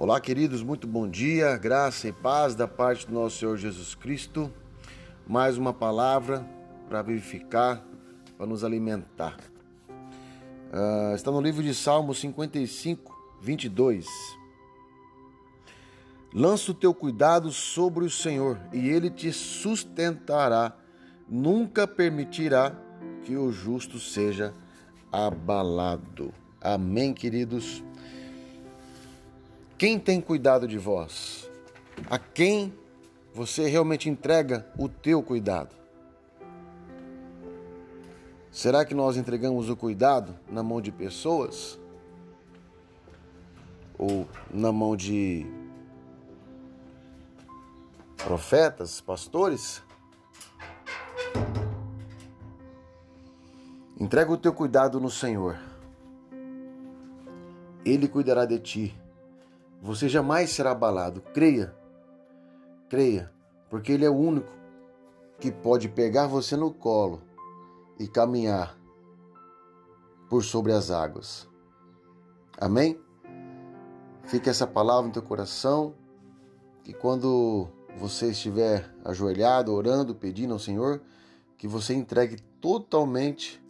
Olá, queridos, muito bom dia, graça e paz da parte do nosso Senhor Jesus Cristo. Mais uma palavra para vivificar, para nos alimentar. Uh, está no livro de Salmos 55, 22. Lança o teu cuidado sobre o Senhor e ele te sustentará, nunca permitirá que o justo seja abalado. Amém, queridos. Quem tem cuidado de vós? A quem você realmente entrega o teu cuidado? Será que nós entregamos o cuidado na mão de pessoas? Ou na mão de profetas, pastores? Entrega o teu cuidado no Senhor. Ele cuidará de ti você jamais será abalado. Creia. Creia, porque Ele é o único que pode pegar você no colo e caminhar por sobre as águas. Amém? Fique essa palavra no teu coração, que quando você estiver ajoelhado, orando, pedindo ao Senhor, que você entregue totalmente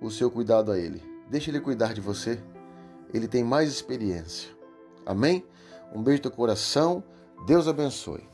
o seu cuidado a Ele. Deixe Ele cuidar de você. Ele tem mais experiência. Amém? Um beijo do coração. Deus abençoe.